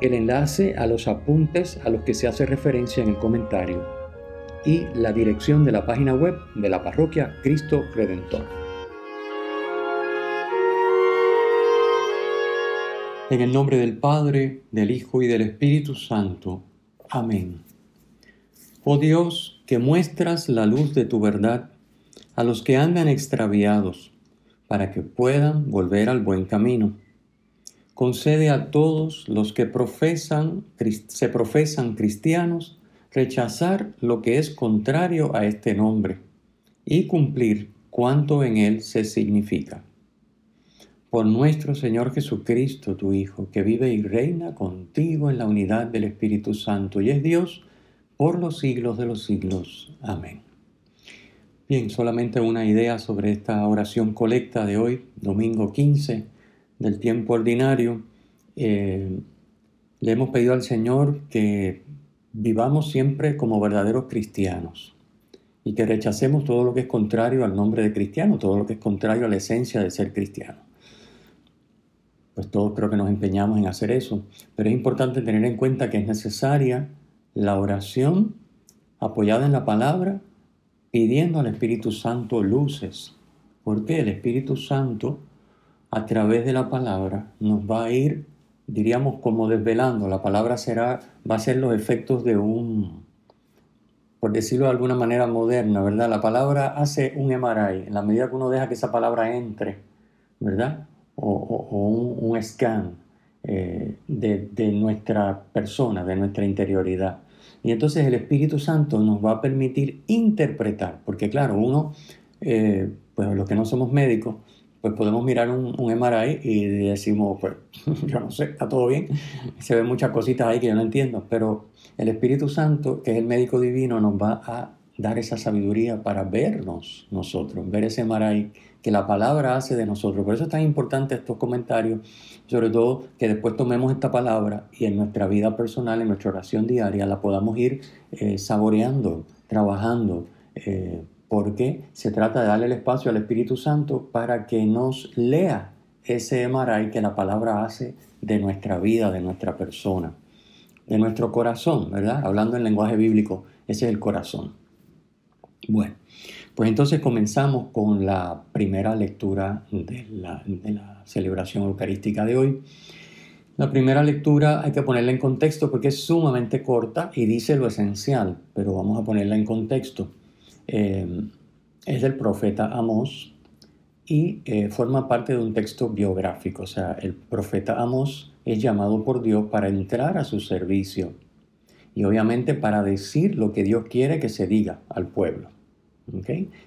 el enlace a los apuntes a los que se hace referencia en el comentario y la dirección de la página web de la parroquia Cristo Redentor. En el nombre del Padre, del Hijo y del Espíritu Santo. Amén. Oh Dios, que muestras la luz de tu verdad a los que andan extraviados, para que puedan volver al buen camino concede a todos los que profesan, se profesan cristianos rechazar lo que es contrario a este nombre y cumplir cuanto en él se significa. Por nuestro Señor Jesucristo, tu Hijo, que vive y reina contigo en la unidad del Espíritu Santo y es Dios por los siglos de los siglos. Amén. Bien, solamente una idea sobre esta oración colecta de hoy, domingo 15 del tiempo ordinario, eh, le hemos pedido al Señor que vivamos siempre como verdaderos cristianos y que rechacemos todo lo que es contrario al nombre de cristiano, todo lo que es contrario a la esencia de ser cristiano. Pues todos creo que nos empeñamos en hacer eso, pero es importante tener en cuenta que es necesaria la oración apoyada en la palabra, pidiendo al Espíritu Santo luces, porque el Espíritu Santo a través de la palabra nos va a ir, diríamos, como desvelando. La palabra será, va a ser los efectos de un, por decirlo de alguna manera moderna, ¿verdad? La palabra hace un MRI, en la medida que uno deja que esa palabra entre, ¿verdad? O, un, scan eh, de, nuestra persona, de nuestra interioridad. Y entonces el Espíritu Santo nos va a permitir interpretar, porque claro, uno, eh, pues los que no somos médicos, pues podemos mirar un, un, MRI y decimos, pues yo no sé, está todo bien, se ven muchas cositas ahí que yo no entiendo, pero el Espíritu Santo, que es el médico divino, nos va a dar esa sabiduría para vernos nosotros, ver ese MRI que la palabra hace de nosotros. Por eso es tan importante estos comentarios, sobre todo que después tomemos esta palabra y en nuestra vida personal, en nuestra oración diaria, la podamos ir eh, saboreando, trabajando. Eh, porque se trata de darle el espacio al Espíritu Santo para que nos lea ese emaray que la palabra hace de nuestra vida, de nuestra persona, de nuestro corazón, ¿verdad? Hablando en lenguaje bíblico, ese es el corazón. Bueno, pues entonces comenzamos con la primera lectura de la, de la celebración eucarística de hoy. La primera lectura hay que ponerla en contexto porque es sumamente corta y dice lo esencial, pero vamos a ponerla en contexto. Eh, es del profeta Amós y eh, forma parte de un texto biográfico. O sea, el profeta Amós es llamado por Dios para entrar a su servicio y obviamente para decir lo que Dios quiere que se diga al pueblo,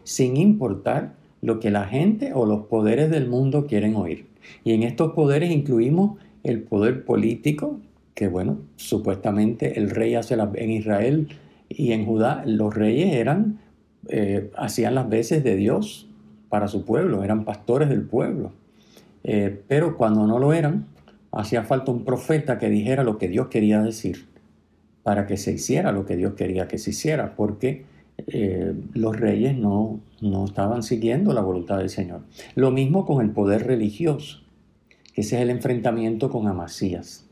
sin importar lo que la gente o los poderes del mundo quieren oír. Y en estos poderes incluimos el poder político, que bueno, supuestamente el rey hace la, en Israel y en Judá los reyes eran eh, hacían las veces de Dios para su pueblo, eran pastores del pueblo. Eh, pero cuando no lo eran, hacía falta un profeta que dijera lo que Dios quería decir para que se hiciera lo que Dios quería que se hiciera, porque eh, los reyes no, no estaban siguiendo la voluntad del Señor. Lo mismo con el poder religioso, que ese es el enfrentamiento con Amasías,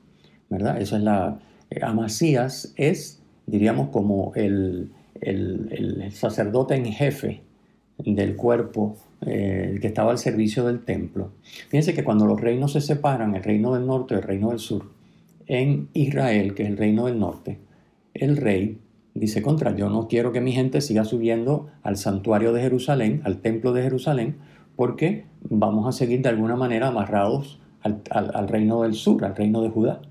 ¿verdad? Eso es la... Amasías es, diríamos, como el, el, sacerdote en jefe del cuerpo eh, que estaba al servicio del templo. Fíjense que cuando los reinos se separan, el reino del norte y el reino del sur, en Israel, que es el reino del norte, el rey dice contra, yo no quiero que mi gente siga subiendo al santuario de Jerusalén, al templo de Jerusalén, porque vamos a seguir de alguna manera amarrados al reino del sur, al reino de Judá.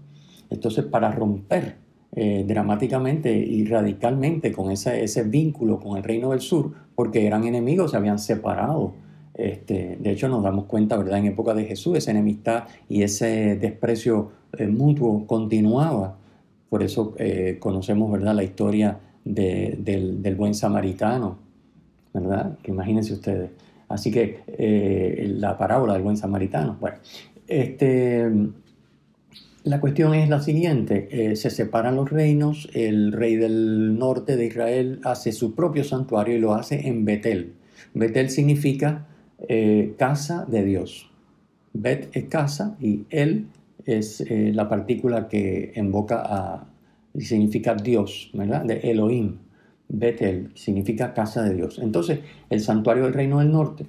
Entonces, para romper eh, dramáticamente y radicalmente con ese, ese vínculo con el reino del sur, porque eran enemigos, se habían separado. Este, de hecho, nos damos cuenta, ¿verdad? En época de Jesús, esa enemistad y ese desprecio eh, mutuo continuaba. Por eso eh, conocemos ¿verdad? la historia del, del, buen samaritano, ¿verdad? Que imagínense ustedes. Así que la parábola del buen samaritano. Bueno, este, la cuestión es la siguiente, eh, se separan los reinos, el rey del norte de Israel hace su propio santuario y lo hace en Betel. Betel significa eh, casa de Dios. Bet es casa y él es la partícula que invoca a, significa Dios, ¿verdad? De Elohim. Betel significa casa de Dios. Entonces, el santuario del reino del norte,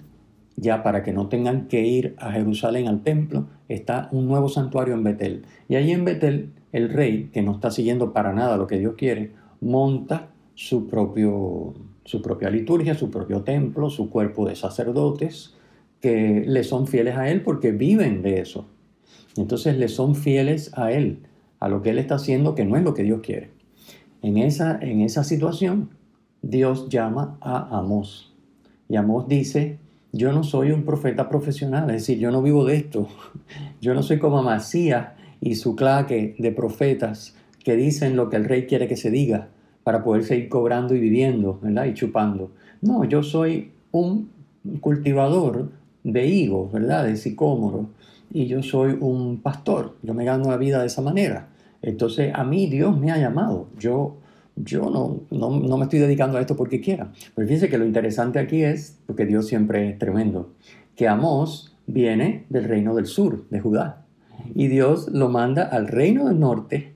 ya para que no tengan que ir a Jerusalén al templo, está un nuevo santuario en Betel. Y ahí en Betel, el rey, que no está siguiendo para nada lo que Dios quiere, monta su, propio, su propia liturgia, su propio templo, su cuerpo de sacerdotes, que le son fieles a él porque viven de eso. Entonces le son fieles a él, a lo que él está haciendo, que no es lo que Dios quiere. En esa, en esa situación, Dios llama a Amós. Y Amós dice, yo no soy un profeta profesional, es decir, yo no vivo de esto. Yo no soy como Amasías y su claque de profetas que dicen lo que el rey quiere que se diga para poder seguir cobrando y viviendo, ¿verdad? Y chupando. No, yo soy un cultivador de higos, ¿verdad? De sicómoro. Y yo soy un pastor. Yo me gano la vida de esa manera. Entonces a mí Dios me ha llamado. Yo, yo no, no, me estoy dedicando a esto porque quiera. Pero fíjense que lo interesante aquí es, porque Dios siempre es tremendo, que Amós viene del reino del sur, de Judá. Y Dios lo manda al reino del norte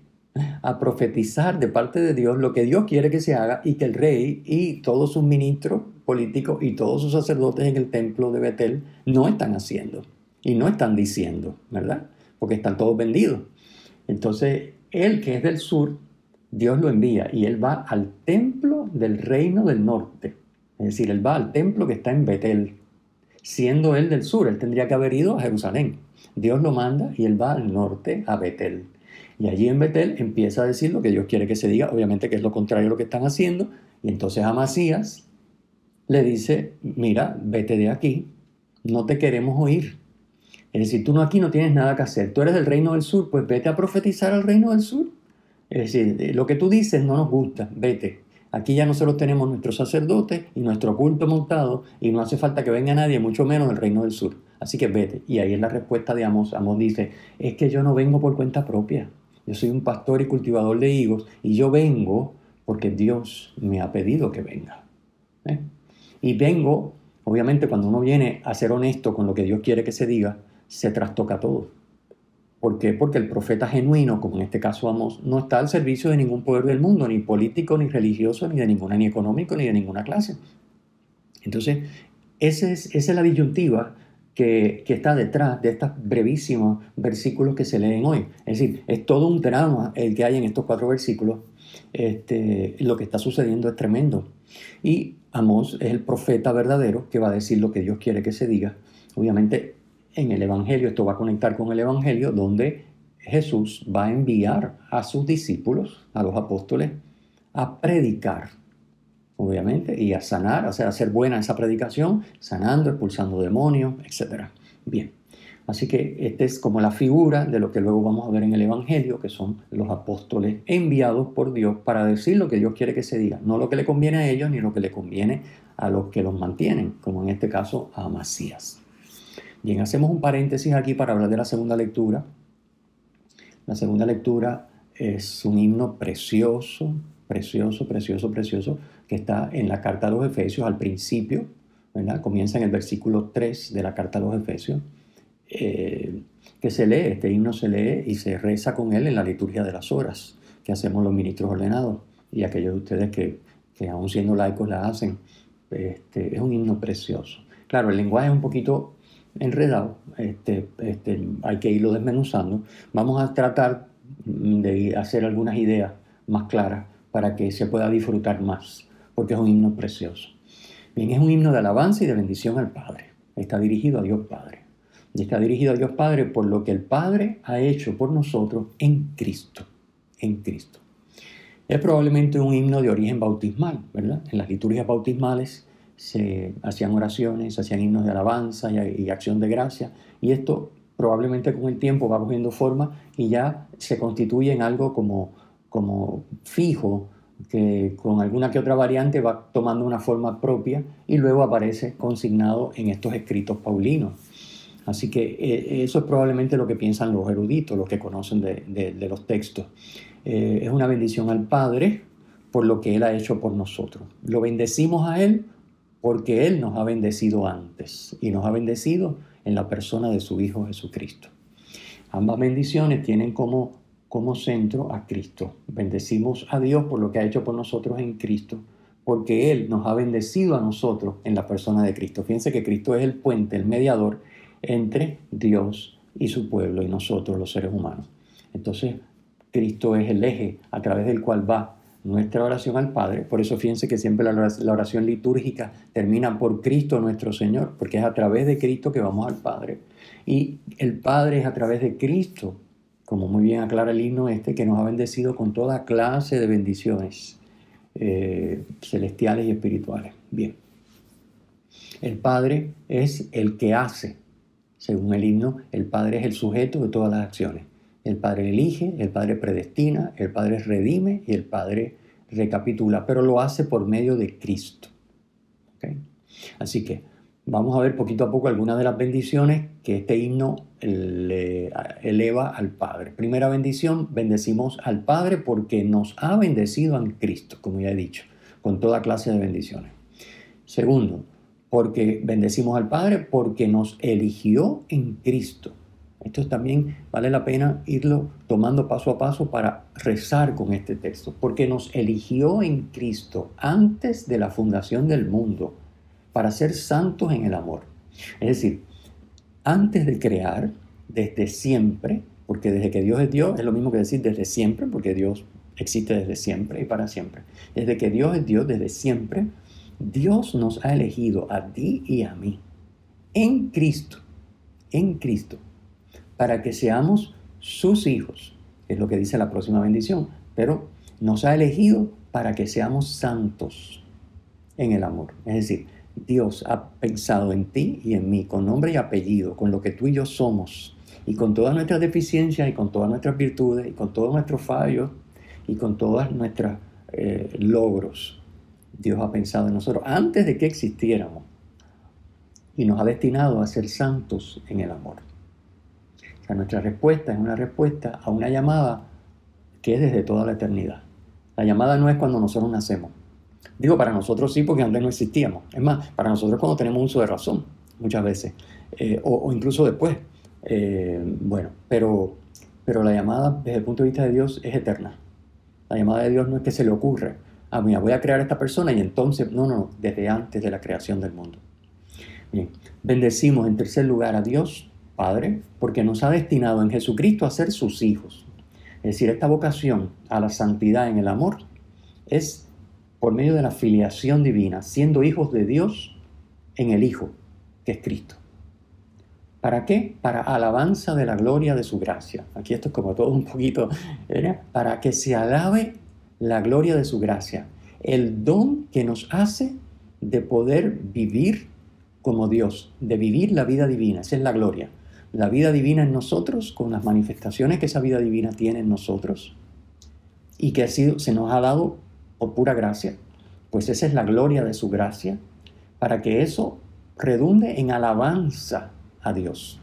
a profetizar de parte de Dios lo que Dios quiere que se haga y que el rey y todos sus ministros políticos y todos sus sacerdotes en el templo de Betel no están haciendo y no están diciendo, ¿verdad? Porque están todos vendidos. Entonces, él que es del sur, Dios lo envía y él va al templo del reino del norte. Es decir, él va al templo que está en Betel. Siendo él del sur, él tendría que haber ido a Jerusalén. Dios lo manda y él va al norte, a Betel. Y allí en Betel empieza a decir lo que Dios quiere que se diga, obviamente que es lo contrario a lo que están haciendo. Y entonces a Masías le dice, mira, vete de aquí, no te queremos oír. Es decir, tú no aquí no tienes nada que hacer. Tú eres del reino del sur, pues vete a profetizar al reino del sur. Es decir, lo que tú dices no nos gusta, vete. Aquí ya nosotros tenemos nuestros sacerdotes y nuestro culto montado y no hace falta que venga nadie, mucho menos del reino del sur. Así que vete. Y ahí es la respuesta de Amos. Amos dice, es que yo no vengo por cuenta propia. Yo soy un pastor y cultivador de higos y yo vengo porque Dios me ha pedido que venga. ¿eh? Y vengo, obviamente cuando uno viene a ser honesto con lo que Dios quiere que se diga, se trastoca todo. ¿Por qué? Porque el profeta genuino, como en este caso Amos, no está al servicio de ningún poder del mundo, ni político, ni religioso, ni de ninguna, ni económico, ni de ninguna clase. Entonces, esa es, esa es la disyuntiva que, que, está detrás de estos brevísimos versículos que se leen hoy. Es decir, es todo un drama el que hay en estos cuatro versículos. Este, lo que está sucediendo es tremendo. Y Amos es el profeta verdadero que va a decir lo que Dios quiere que se diga. Obviamente en el Evangelio, esto va a conectar con el Evangelio, donde Jesús va a enviar a sus discípulos, a los apóstoles, a predicar, obviamente, y a sanar, o sea, a hacer buena esa predicación, sanando, expulsando demonios, etc. Bien, así que esta es como la figura de lo que luego vamos a ver en el Evangelio, que son los apóstoles enviados por Dios para decir lo que Dios quiere que se diga, no lo que le conviene a ellos ni lo que le conviene a los que los mantienen, como en este caso a Masías. Bien, hacemos un paréntesis aquí para hablar de la segunda lectura. La segunda lectura es un himno precioso, precioso, precioso, precioso, que está en la carta a los Efesios al principio, ¿verdad? Comienza en el versículo 3 de la carta a los Efesios, eh, que se lee, este himno se lee y se reza con él en la liturgia de las horas que hacemos los ministros ordenados y aquellos de ustedes que, que aún siendo laicos la hacen. Este, es un himno precioso. Claro, el lenguaje es un poquito enredado, este, este, hay que irlo desmenuzando. Vamos a tratar de hacer algunas ideas más claras para que se pueda disfrutar más, porque es un himno precioso. Bien, es un himno de alabanza y de bendición al Padre. Está dirigido a Dios Padre. Y está dirigido a Dios Padre por lo que el Padre ha hecho por nosotros en Cristo. En Cristo. Es probablemente un himno de origen bautismal, ¿verdad? En las liturgias bautismales se hacían oraciones, se hacían himnos de alabanza y, acción de gracia, y esto probablemente con el tiempo va cogiendo forma y ya se constituye en algo como, como fijo, que con alguna que otra variante va tomando una forma propia y luego aparece consignado en estos escritos paulinos. Así que eh, eso es probablemente lo que piensan los eruditos, los que conocen de, los textos. Eh, es una bendición al Padre por lo que Él ha hecho por nosotros. Lo bendecimos a Él porque Él nos ha bendecido antes y nos ha bendecido en la persona de su Hijo Jesucristo. Ambas bendiciones tienen como, como centro a Cristo. Bendecimos a Dios por lo que ha hecho por nosotros en Cristo, porque Él nos ha bendecido a nosotros en la persona de Cristo. Fíjense que Cristo es el puente, el mediador entre Dios y su pueblo y nosotros los seres humanos. Entonces, Cristo es el eje a través del cual va nuestra oración al Padre. Por eso fíjense que siempre la oración litúrgica termina por Cristo nuestro Señor, porque es a través de Cristo que vamos al Padre. Y el Padre es a través de Cristo, como muy bien aclara el himno este, que nos ha bendecido con toda clase de bendiciones eh, celestiales y espirituales. Bien. El Padre es el que hace. Según el himno, el Padre es el sujeto de todas las acciones. El Padre elige, el Padre predestina, el Padre redime y el Padre recapitula, pero lo hace por medio de Cristo. Así que vamos a ver poquito a poco algunas de las bendiciones que este himno le eleva al Padre. Primera bendición, bendecimos al Padre porque nos ha bendecido en Cristo, como ya he dicho, con toda clase de bendiciones. Segundo, porque bendecimos al Padre porque nos eligió en Cristo. Esto también vale la pena irlo tomando paso a paso para rezar con este texto, porque nos eligió en Cristo antes de la fundación del mundo para ser santos en el amor. Es decir, antes de crear, desde siempre, porque desde que Dios es Dios es lo mismo que decir desde siempre, porque Dios existe desde siempre y para siempre. Desde que Dios es Dios, desde siempre, Dios nos ha elegido a ti y a mí en Cristo, en Cristo para que seamos sus hijos, es lo que dice la próxima bendición, pero nos ha elegido para que seamos santos en el amor. Es decir, Dios ha pensado en ti y en mí, con nombre y apellido, con lo que tú y yo somos, y con todas nuestras deficiencias y con todas nuestras virtudes y con todos nuestros fallos y con todos nuestros eh, logros. Dios ha pensado en nosotros antes de que existiéramos y nos ha destinado a ser santos en el amor nuestra respuesta es una respuesta a una llamada que es desde toda la eternidad. La llamada no es cuando nosotros nacemos. Digo, para nosotros sí, porque antes no existíamos. Es más, para nosotros cuando tenemos uso de razón, muchas veces, eh, o, incluso después. Eh, bueno, pero, pero la llamada desde el punto de vista de Dios es eterna. La llamada de Dios no es que se le ocurre, ah, mira, voy a crear a esta persona y entonces, no, no, desde antes de la creación del mundo. Bien, bendecimos en tercer lugar a Dios Padre, porque nos ha destinado en Jesucristo a ser sus hijos. Es decir, esta vocación a la santidad en el amor es por medio de la filiación divina, siendo hijos de Dios en el Hijo, que es Cristo. ¿Para qué? Para alabanza de la gloria de su gracia. Aquí esto es como todo un poquito, para que se alabe la gloria de su gracia, el don que nos hace de poder vivir como Dios, de vivir la vida divina, esa es la gloria la vida divina en nosotros, con las manifestaciones que esa vida divina tiene en nosotros y que ha sido, se nos ha dado por pura gracia, pues esa es la gloria de su gracia, para que eso redunde en alabanza a Dios,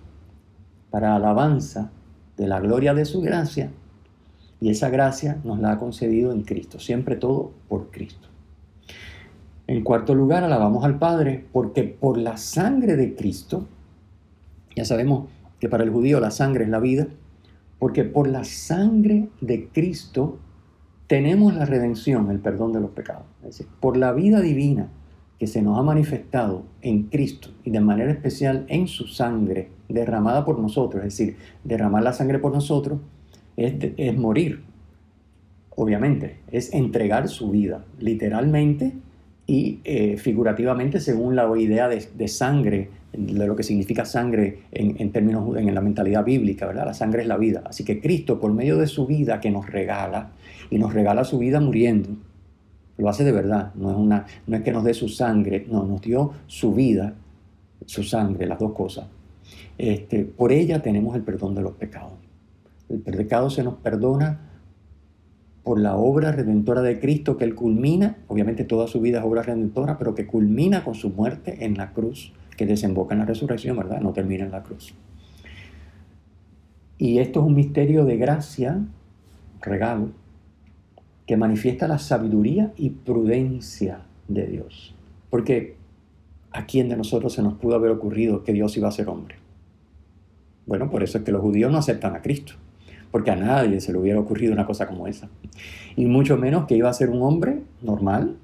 para alabanza de la gloria de su gracia, y esa gracia nos la ha concedido en Cristo, siempre todo por Cristo. En cuarto lugar, alabamos al Padre porque por la sangre de Cristo, ya sabemos que para el judío la sangre es la vida, porque por la sangre de Cristo tenemos la redención, el perdón de los pecados. Es decir, por la vida divina que se nos ha manifestado en Cristo y de manera especial en su sangre derramada por nosotros, es decir, derramar la sangre por nosotros es, morir, obviamente, es entregar su vida, literalmente y eh, figurativamente según la idea de sangre de lo que significa sangre en, términos en la mentalidad bíblica, ¿verdad? La sangre es la vida. Así que Cristo, por medio de su vida que nos regala, y nos regala su vida muriendo, lo hace de verdad, no es, una, no es que nos dé su sangre, no, nos dio su vida, su sangre, las dos cosas. este, por ella tenemos el perdón de los pecados. El pecado se nos perdona por la obra redentora de Cristo que Él culmina, obviamente toda su vida es obra redentora, pero que culmina con su muerte en la cruz, que desemboca en la resurrección, ¿verdad? No termina en la cruz. Y esto es un misterio de gracia, regalo, que manifiesta la sabiduría y prudencia de Dios. Porque ¿a quién de nosotros se nos pudo haber ocurrido que Dios iba a ser hombre? Bueno, por eso es que los judíos no aceptan a Cristo, porque a nadie se le hubiera ocurrido una cosa como esa. Y mucho menos que iba a ser un hombre normal,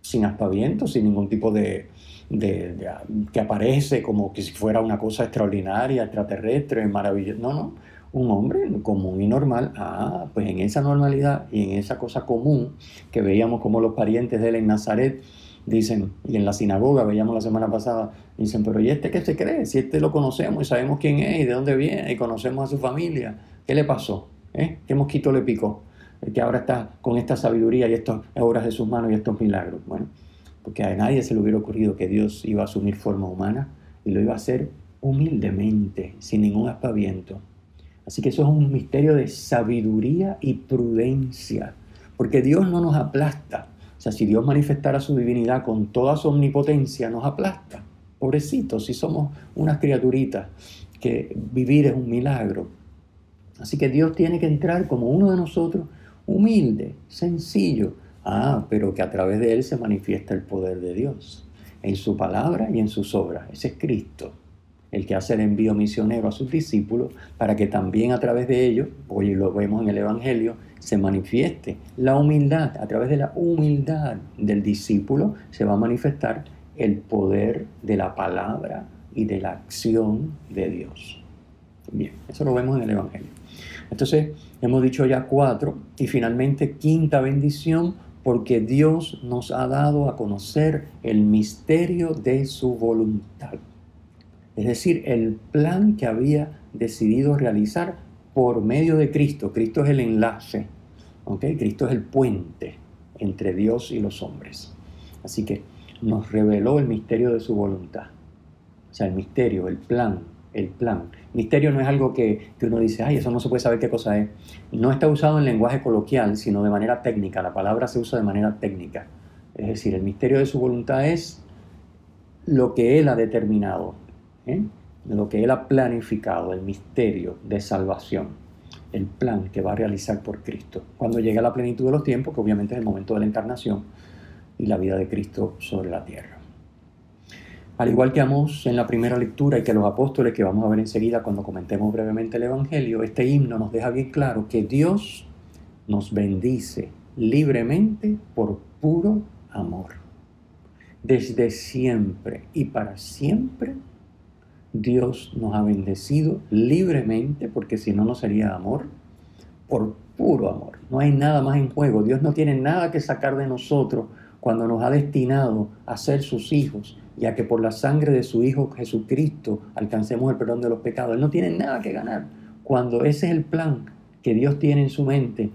sin aspavientos, sin ningún tipo de, que aparece como que si fuera una cosa extraordinaria, extraterrestre, maravillosa. No, no, un hombre común y normal. Ah, pues en esa normalidad y en esa cosa común que veíamos como los parientes de él en Nazaret dicen, y en la sinagoga veíamos la semana pasada, dicen, pero ¿y este qué se cree? Si este lo conocemos y sabemos quién es y de dónde viene y conocemos a su familia, ¿qué le pasó? ¿Eh? ¿Qué mosquito le picó? El que ahora está con esta sabiduría y estas obras de sus manos y estos milagros. Bueno, porque a nadie se le hubiera ocurrido que Dios iba a asumir forma humana y lo iba a hacer humildemente, sin ningún aspaviento. Así que eso es un misterio de sabiduría y prudencia, porque Dios no nos aplasta, sea, si Dios manifestara su divinidad con toda su omnipotencia, nos aplasta. Pobrecitos, si somos unas criaturitas, que vivir es un milagro. Así que Dios tiene que entrar como uno de nosotros, humilde, sencillo. Ah, pero que a través de Él se manifiesta el poder de Dios, en su palabra y en sus obras. Ese es Cristo el que hace el envío misionero a sus discípulos, para que también a través de ellos, hoy lo vemos en el Evangelio, se manifieste la humildad. A través de la humildad del discípulo se va a manifestar el poder de la palabra y de la acción de Dios. Bien, eso lo vemos en el Evangelio. Entonces, hemos dicho ya cuatro y finalmente quinta bendición porque Dios nos ha dado a conocer el misterio de su voluntad es decir, el plan que había decidido realizar por medio de Cristo. Cristo es el enlace, Cristo es el puente entre Dios y los hombres. Así que nos reveló el misterio de su voluntad. O sea, el misterio, el plan, el plan. Misterio no es algo que, que, uno dice, ay, eso no se puede saber qué cosa es. No está usado en lenguaje coloquial, sino de manera técnica. La palabra se usa de manera técnica. Es decir, el misterio de su voluntad es lo que Él ha determinado, ¿eh? lo que Él ha planificado, el misterio de salvación, el plan que va a realizar por Cristo. Cuando llegue a la plenitud de los tiempos, que obviamente es el momento de la encarnación y la vida de Cristo sobre la tierra. Al igual que vamos en la primera lectura y que los apóstoles, que vamos a ver enseguida cuando comentemos brevemente el Evangelio, este himno nos deja bien claro que Dios nos bendice libremente por puro amor. Desde siempre y para siempre Dios nos ha bendecido libremente, porque si no, no sería amor, por puro amor. No hay nada más en juego. Dios no tiene nada que sacar de nosotros cuando nos ha destinado a ser sus hijos, ya que por la sangre de su Hijo Jesucristo alcancemos el perdón de los pecados. Él no tiene nada que ganar cuando ese es el plan que Dios tiene en su mente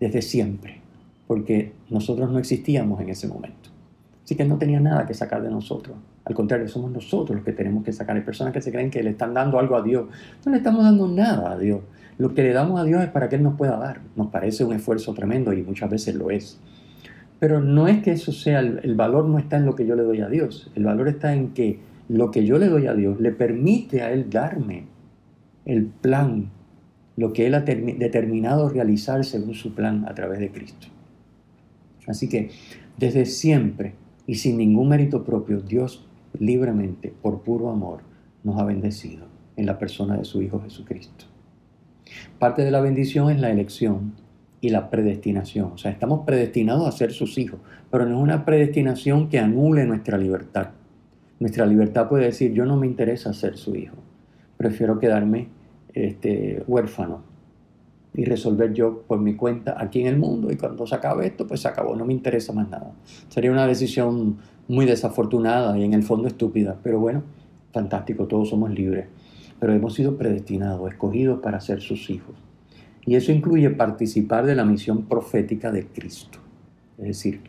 desde siempre, porque nosotros no existíamos en ese momento. Así que Él no tenía nada que sacar de nosotros. Al contrario, somos nosotros los que tenemos que sacar. Hay personas que se creen que le están dando algo a Dios. No le estamos dando nada a Dios. Lo que le damos a Dios es para que Él nos pueda dar. Nos parece un esfuerzo tremendo y muchas veces lo es. Pero no es que eso sea, el, valor no está en lo que yo le doy a Dios. El valor está en que lo que yo le doy a Dios le permite a Él darme el plan, lo que Él ha determinado realizar según su plan a través de Cristo. Así que desde siempre y sin ningún mérito propio, Dios libremente, por puro amor, nos ha bendecido en la persona de su Hijo Jesucristo. Parte de la bendición es la elección y la predestinación. O sea, estamos predestinados a ser sus hijos, pero no es una predestinación que anule nuestra libertad. Nuestra libertad puede decir, yo no me interesa ser su hijo, prefiero quedarme este, huérfano y resolver yo por mi cuenta aquí en el mundo y cuando se acabe esto, pues se acabó, no me interesa más nada. Sería una decisión muy desafortunada y en el fondo estúpida, pero bueno, fantástico, todos somos libres, pero hemos sido predestinados, escogidos para ser sus hijos. Y eso incluye participar de la misión profética de Cristo. Es decir,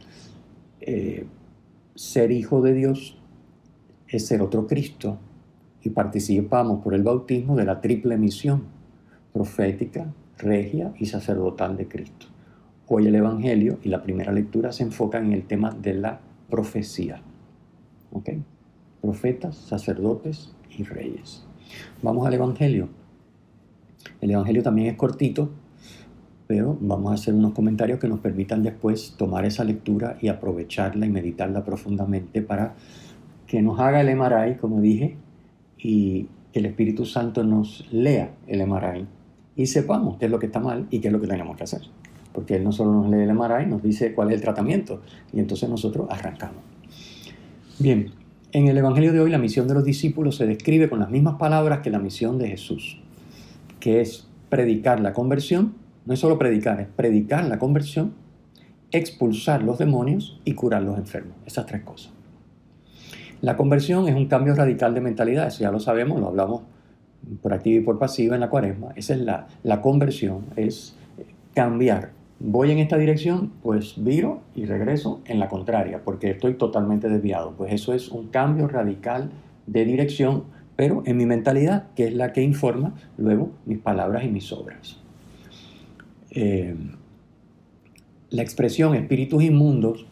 eh, ser hijo de Dios es ser otro Cristo y participamos por el bautismo de la triple misión profética, regia y sacerdotal de Cristo. Hoy el Evangelio y la primera lectura se enfocan en el tema de la profecía. ¿Ok? Profetas, sacerdotes y reyes. Vamos al Evangelio. El Evangelio también es cortito, pero vamos a hacer unos comentarios que nos permitan después tomar esa lectura y aprovecharla y meditarla profundamente para que nos haga el Emaray, como dije, y que el Espíritu Santo nos lea el Emaray y sepamos qué es lo que está mal y qué es lo que tenemos que hacer. Porque Él no solo nos lee el Emaray, nos dice cuál es el tratamiento y entonces nosotros arrancamos. Bien, en el Evangelio de hoy la misión de los discípulos se describe con las mismas palabras que la misión de Jesús, que es predicar la conversión no es solo predicar, es predicar la conversión, expulsar los demonios y curar los enfermos. Esas tres cosas. La conversión es un cambio radical de mentalidad, ya lo sabemos, lo hablamos por activa y por pasiva en la cuaresma. Esa es la, la conversión, es cambiar. Voy en esta dirección, pues viro y regreso en la contraria, porque estoy totalmente desviado. Pues eso es un cambio radical de dirección, pero en mi mentalidad, que es la que informa luego mis palabras y mis obras. Eh, la expresión espíritus inmundos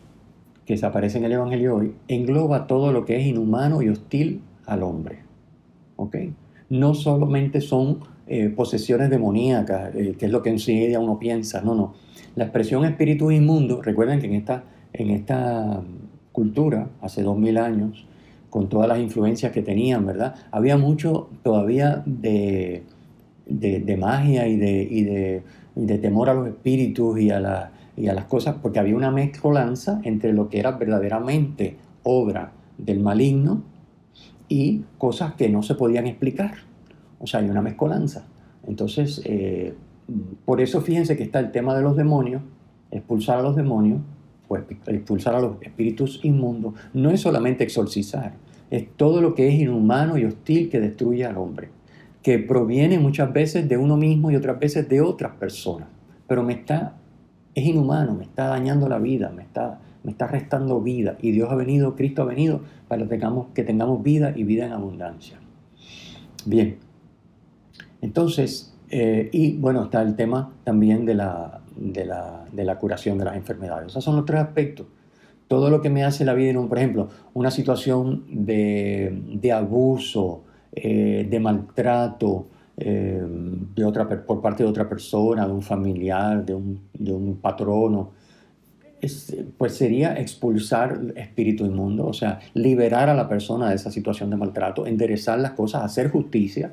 que se aparece en el Evangelio hoy engloba todo lo que es inhumano y hostil al hombre. No solamente son eh, posesiones demoníacas, eh, que es lo que enseguida uno piensa, no, no. La expresión espíritus inmundos, recuerden que en esta, en esta cultura, hace dos mil años, con todas las influencias que tenían, ¿verdad? Había mucho todavía de, de, magia y de de temor a los espíritus y a, las cosas, porque había una mezcolanza entre lo que era verdaderamente obra del maligno y cosas que no se podían explicar. O sea, hay una mezcolanza. Entonces, eh, por eso fíjense que está el tema de los demonios, expulsar a los demonios, pues expulsar a los espíritus inmundos, no es solamente exorcizar, es todo lo que es inhumano y hostil que destruye al hombre que proviene muchas veces de uno mismo y otras veces de otras personas. Pero me está, es inhumano, me está dañando la vida, me está, me está restando vida. Y Dios ha venido, Cristo ha venido para que tengamos, que tengamos vida y vida en abundancia. Bien, entonces, eh, y bueno, está el tema también de la, de la, de la curación de las enfermedades. Esos son los tres aspectos todo lo que me hace la vida en un, por ejemplo, una situación de, de abuso, eh, de maltrato eh, de otra, por parte de otra persona, de un familiar, de un, de un patrono, pues sería expulsar espíritu inmundo, o sea, liberar a la persona de esa situación de maltrato, enderezar las cosas, hacer justicia.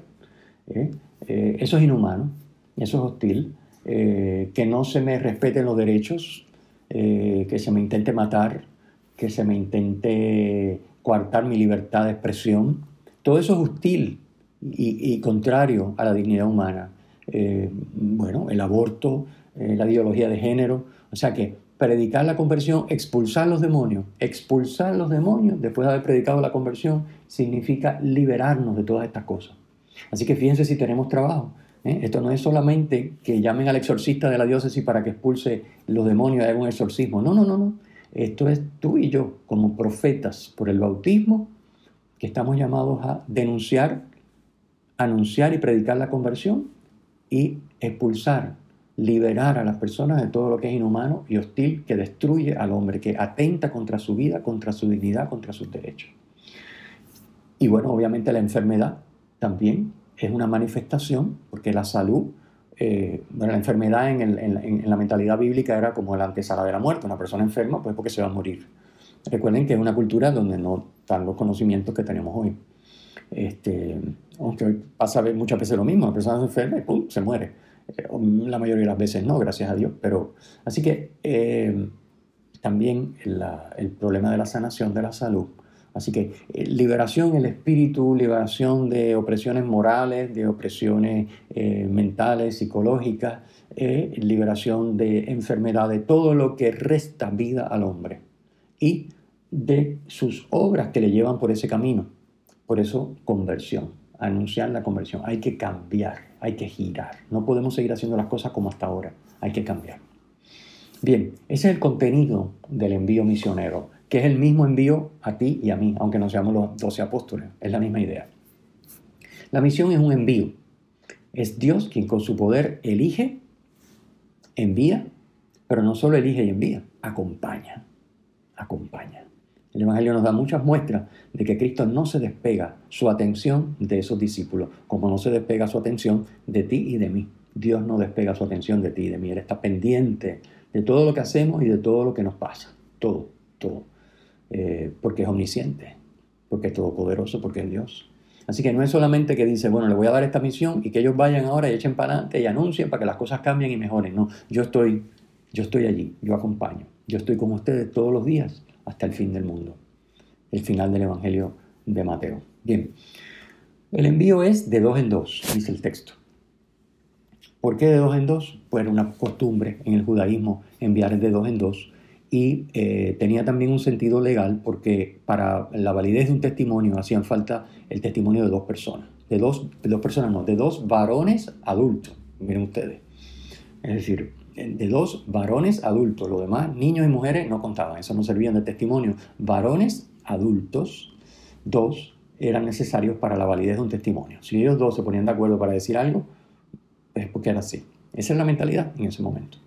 Eso es inhumano, eso es hostil. que no se me respeten los derechos, que se me intente matar, que se me intente coartar mi libertad de expresión, todo eso es hostil y, contrario a la dignidad humana. Eh, bueno, el aborto, eh, la ideología de género, o sea que predicar la conversión, expulsar los demonios, expulsar los demonios después de haber predicado la conversión, significa liberarnos de todas estas cosas. Así que fíjense si tenemos trabajo. ¿eh? Esto no es solamente que llamen al exorcista de la diócesis para que expulse los demonios y haga un exorcismo. No, no, no, no. Esto es tú y yo como profetas por el bautismo que estamos llamados a denunciar, anunciar y predicar la conversión y expulsar, liberar a las personas de todo lo que es inhumano y hostil que destruye al hombre, que atenta contra su vida, contra su dignidad, contra sus derechos. Y bueno, obviamente la enfermedad también es una manifestación, porque la salud, eh, la enfermedad en, en, la mentalidad bíblica era como la antesala de la muerte. Una persona enferma, pues porque se va a morir. Recuerden que es una cultura donde no están los conocimientos que tenemos hoy. Este, aunque hoy pasa muchas veces lo mismo, la persona se enferma y ¡pum! se muere. Eh, la mayoría de las veces no, gracias a Dios. Pero, así que eh, también el problema de la sanación de la salud. Así que eh, liberación el espíritu, liberación de opresiones morales, de opresiones mentales, psicológicas, liberación de enfermedades, todo lo que resta vida al hombre y de sus obras que le llevan por ese camino. Por eso, conversión, anunciar la conversión. Hay que cambiar, hay que girar. No podemos seguir haciendo las cosas como hasta ahora, hay que cambiar. Bien, ese es el contenido del envío misionero, que es el mismo envío a ti y a mí, aunque no seamos los doce apóstoles, es la misma idea. La misión es un envío. Es Dios quien con su poder elige, envía, pero no solo elige y envía, acompaña, acompaña. El Evangelio nos da muchas muestras de que Cristo no se despega su atención de esos discípulos, como no se despega su atención de ti y de mí. Dios no despega su atención de ti y de mí. Él está pendiente de todo lo que hacemos y de todo lo que nos pasa. Todo, todo. Eh, porque es omnisciente, porque es todopoderoso, porque es Dios. Así que no es solamente que dice, bueno, le voy a dar esta misión y que ellos vayan ahora y echen para adelante y anuncien para que las cosas cambien y mejoren. No, yo estoy, yo estoy allí, yo acompaño. Yo estoy con ustedes todos los días hasta el fin del mundo. El final del Evangelio de Mateo. Bien, el envío es de dos en dos, dice el texto. ¿Por qué de dos en dos? Pues era una costumbre en el judaísmo enviar de dos en dos y eh, tenía también un sentido legal porque para la validez de un testimonio hacían falta el testimonio de dos personas, de dos, dos personas no, de dos varones adultos, miren ustedes. Es decir, de dos varones adultos, los demás, niños y mujeres, no contaban, eso no servían de testimonio. Varones adultos, dos, eran necesarios para la validez de un testimonio. Si ellos dos se ponían de acuerdo para decir algo, es porque era así. Esa es la mentalidad en ese momento.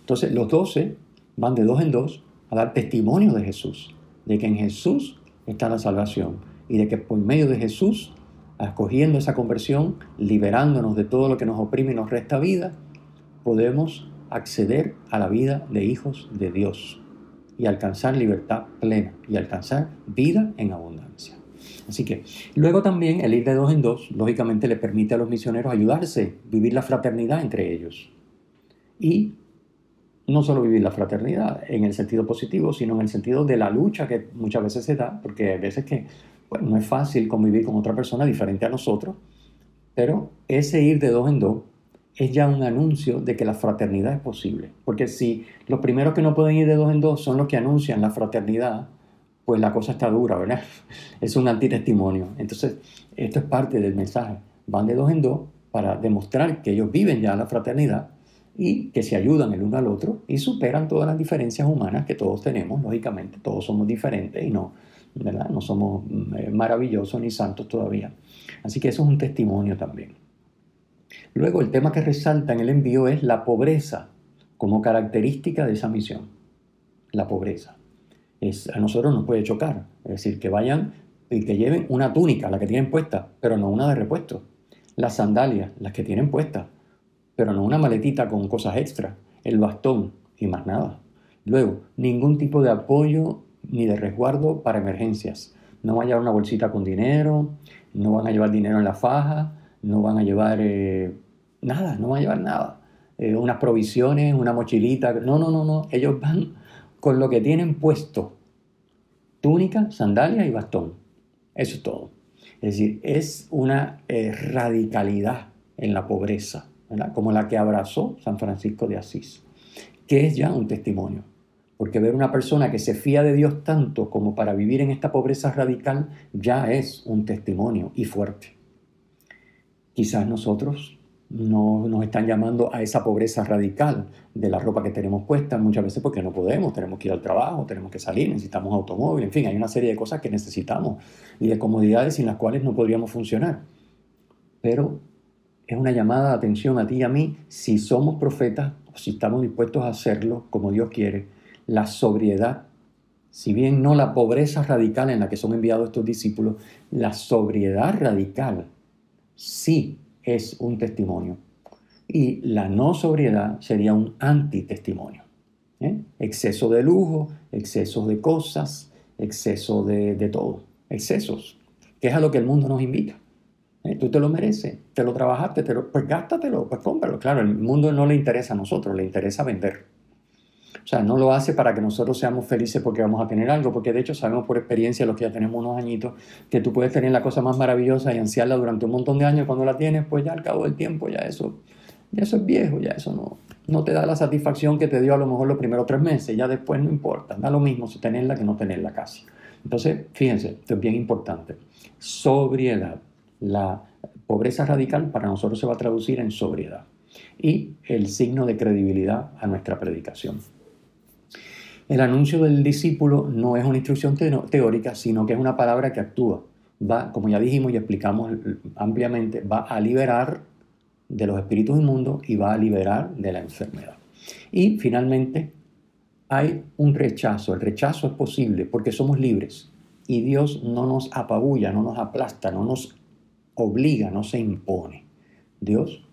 Entonces, los doce van de dos en dos a dar testimonio de Jesús, de que en Jesús está la salvación y de que por medio de Jesús, acogiendo esa conversión, liberándonos de todo lo que nos oprime y nos resta vida, podemos acceder a la vida de hijos de Dios y alcanzar libertad plena y alcanzar vida en abundancia. Así que luego también el ir de dos en dos, lógicamente le permite a los misioneros ayudarse, vivir la fraternidad entre ellos. Y no solo vivir la fraternidad en el sentido positivo, sino en el sentido de la lucha que muchas veces se da, porque hay veces que no es fácil convivir con otra persona diferente a nosotros, pero ese ir de dos en dos es ya un anuncio de que la fraternidad es posible. Porque si los primeros que no pueden ir de dos en dos son los que anuncian la fraternidad, pues la cosa está dura, ¿verdad? Es un antitestimonio. Entonces, esto es parte del mensaje. Van de dos en dos para demostrar que ellos viven ya la fraternidad y que se ayudan el uno al otro y superan todas las diferencias humanas que todos tenemos, lógicamente. Todos somos diferentes y no, ¿verdad? No somos eh, maravillosos ni santos todavía. Así que eso es un testimonio también. Luego, el tema que resalta en el envío es la pobreza como característica de esa misión. La pobreza. Es, a nosotros nos puede chocar. Es decir, que vayan y que lleven una túnica, la que tienen puesta, pero no una de repuesto. Las sandalias, las que tienen puesta, pero no una maletita con cosas extras. El bastón y más nada. Luego, ningún tipo de apoyo ni de resguardo para emergencias. No van a llevar una bolsita con dinero, no van a llevar dinero en la faja, no van a llevar eh, nada, no van a llevar nada. Eh, unas provisiones, una mochilita. No, no, no, no. Ellos van con lo que tienen puesto. Túnica, sandalia y bastón. Eso es todo. Es decir, es una eh, radicalidad en la pobreza, como la que abrazó San Francisco de Asís, que es ya un testimonio. Porque ver una persona que se fía de Dios tanto como para vivir en esta pobreza radical ya es un testimonio y fuerte. Quizás nosotros no nos están llamando a esa pobreza radical de la ropa que tenemos puesta muchas veces porque no podemos, tenemos que ir al trabajo, tenemos que salir, necesitamos automóvil, en fin, hay una serie de cosas que necesitamos y de comodidades sin las cuales no podríamos funcionar. Pero es una llamada de atención a ti y a mí si somos profetas o si estamos dispuestos a hacerlo como Dios quiere. La sobriedad, si bien no la pobreza radical en la que son enviados estos discípulos, la sobriedad radical sí es un testimonio. Y la no sobriedad sería un antitestimonio. ¿eh? Exceso de lujo, exceso de cosas, exceso de, todo. Excesos, que es a lo que el mundo nos invita. Tú te lo mereces, te lo trabajaste, pues gástatelo, pues cómpralo. Claro, el mundo no le interesa a nosotros, le interesa vender. O sea, no lo hace para que nosotros seamos felices porque vamos a tener algo, porque de hecho sabemos por experiencia, los que ya tenemos unos añitos, que tú puedes tener la cosa más maravillosa y ansiarla durante un montón de años. Cuando la tienes, pues ya al cabo del tiempo, ya eso, ya eso es viejo, ya eso no, no te da la satisfacción que te dio a lo mejor los primeros tres meses, ya después no importa, da lo mismo si tenerla que no tenerla casi. Entonces, fíjense, esto es bien importante. Sobriedad. La pobreza radical para nosotros se va a traducir en sobriedad y el signo de credibilidad a nuestra predicación. El anuncio del discípulo no es una instrucción teórica, sino que es una palabra que actúa. va, como ya dijimos y explicamos ampliamente, va a liberar de los espíritus inmundos y va a liberar de la enfermedad. Y finalmente, hay un rechazo. El rechazo es posible porque somos libres y Dios no nos apabulla, no nos aplasta, no nos obliga, no se impone. Dios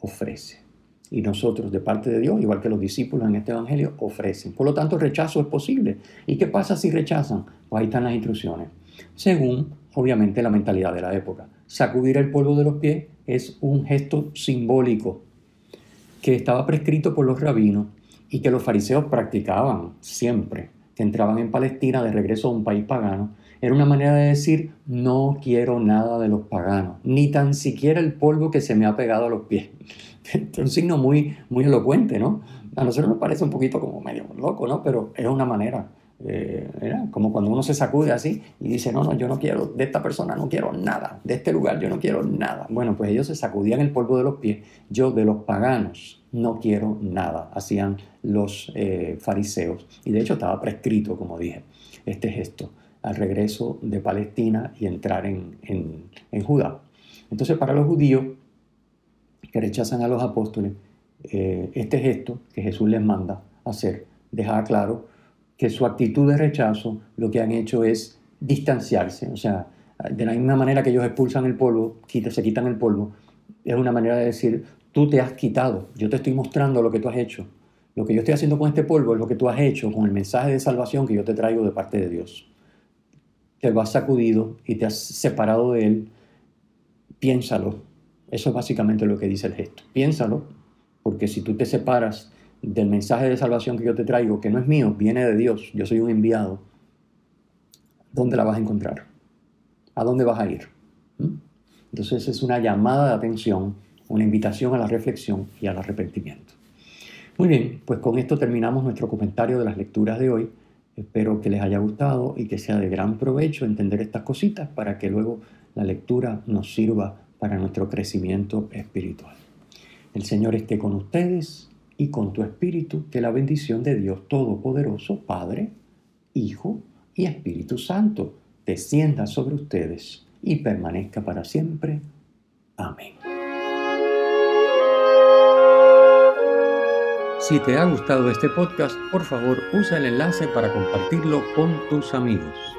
ofrece. Y nosotros, de parte de Dios, igual que los discípulos en este Evangelio, ofrecen. Por lo tanto, rechazo es posible. ¿Y qué pasa si rechazan? Pues ahí están las instrucciones. Según, obviamente, la mentalidad de la época. Sacudir el polvo de los pies es un gesto simbólico que estaba prescrito por los rabinos y que los fariseos practicaban siempre, que entraban en Palestina de regreso a un país pagano. Era una manera de decir, no quiero nada de los paganos, ni tan siquiera el polvo que se me ha pegado a los pies. Es un signo muy, muy elocuente, ¿no? A nosotros nos parece un poquito como medio loco, ¿no? Pero es una manera eh, como cuando uno se sacude así y dice, no, no, yo no quiero de esta persona, no quiero nada, de este lugar yo no quiero nada. Bueno, pues ellos se sacudían el polvo de los pies, yo de los paganos no quiero nada, hacían los eh, fariseos. Y de hecho estaba prescrito, como dije, este gesto al regreso de Palestina y entrar en, en, Judá. Entonces para los judíos que rechazan a los apóstoles, eh, este gesto que Jesús les manda hacer, deja claro que su actitud de rechazo lo que han hecho es distanciarse. O sea, de la misma manera que ellos expulsan el polvo, se quitan el polvo, es una manera de decir, tú te has quitado, yo te estoy mostrando lo que tú has hecho. Lo que yo estoy haciendo con este polvo es lo que tú has hecho con el mensaje de salvación que yo te traigo de parte de Dios. Te lo has sacudido y te has separado de él. Piénsalo. Eso es básicamente lo que dice el gesto. Piénsalo, porque si tú te separas del mensaje de salvación que yo te traigo, que no es mío, viene de Dios, yo soy un enviado, ¿dónde la vas a encontrar? ¿A dónde vas a ir? ¿Mm? Entonces es una llamada de atención, una invitación a la reflexión y al arrepentimiento. Muy bien, pues con esto terminamos nuestro comentario de las lecturas de hoy. Espero que les haya gustado y que sea de gran provecho entender estas cositas para que luego la lectura nos sirva para nuestro crecimiento espiritual. El Señor esté con ustedes y con tu espíritu, que la bendición de Dios Todopoderoso, Padre, Hijo y Espíritu Santo, descienda sobre ustedes y permanezca para siempre. Amén. Si te ha gustado este podcast, por favor usa el enlace para compartirlo con tus amigos.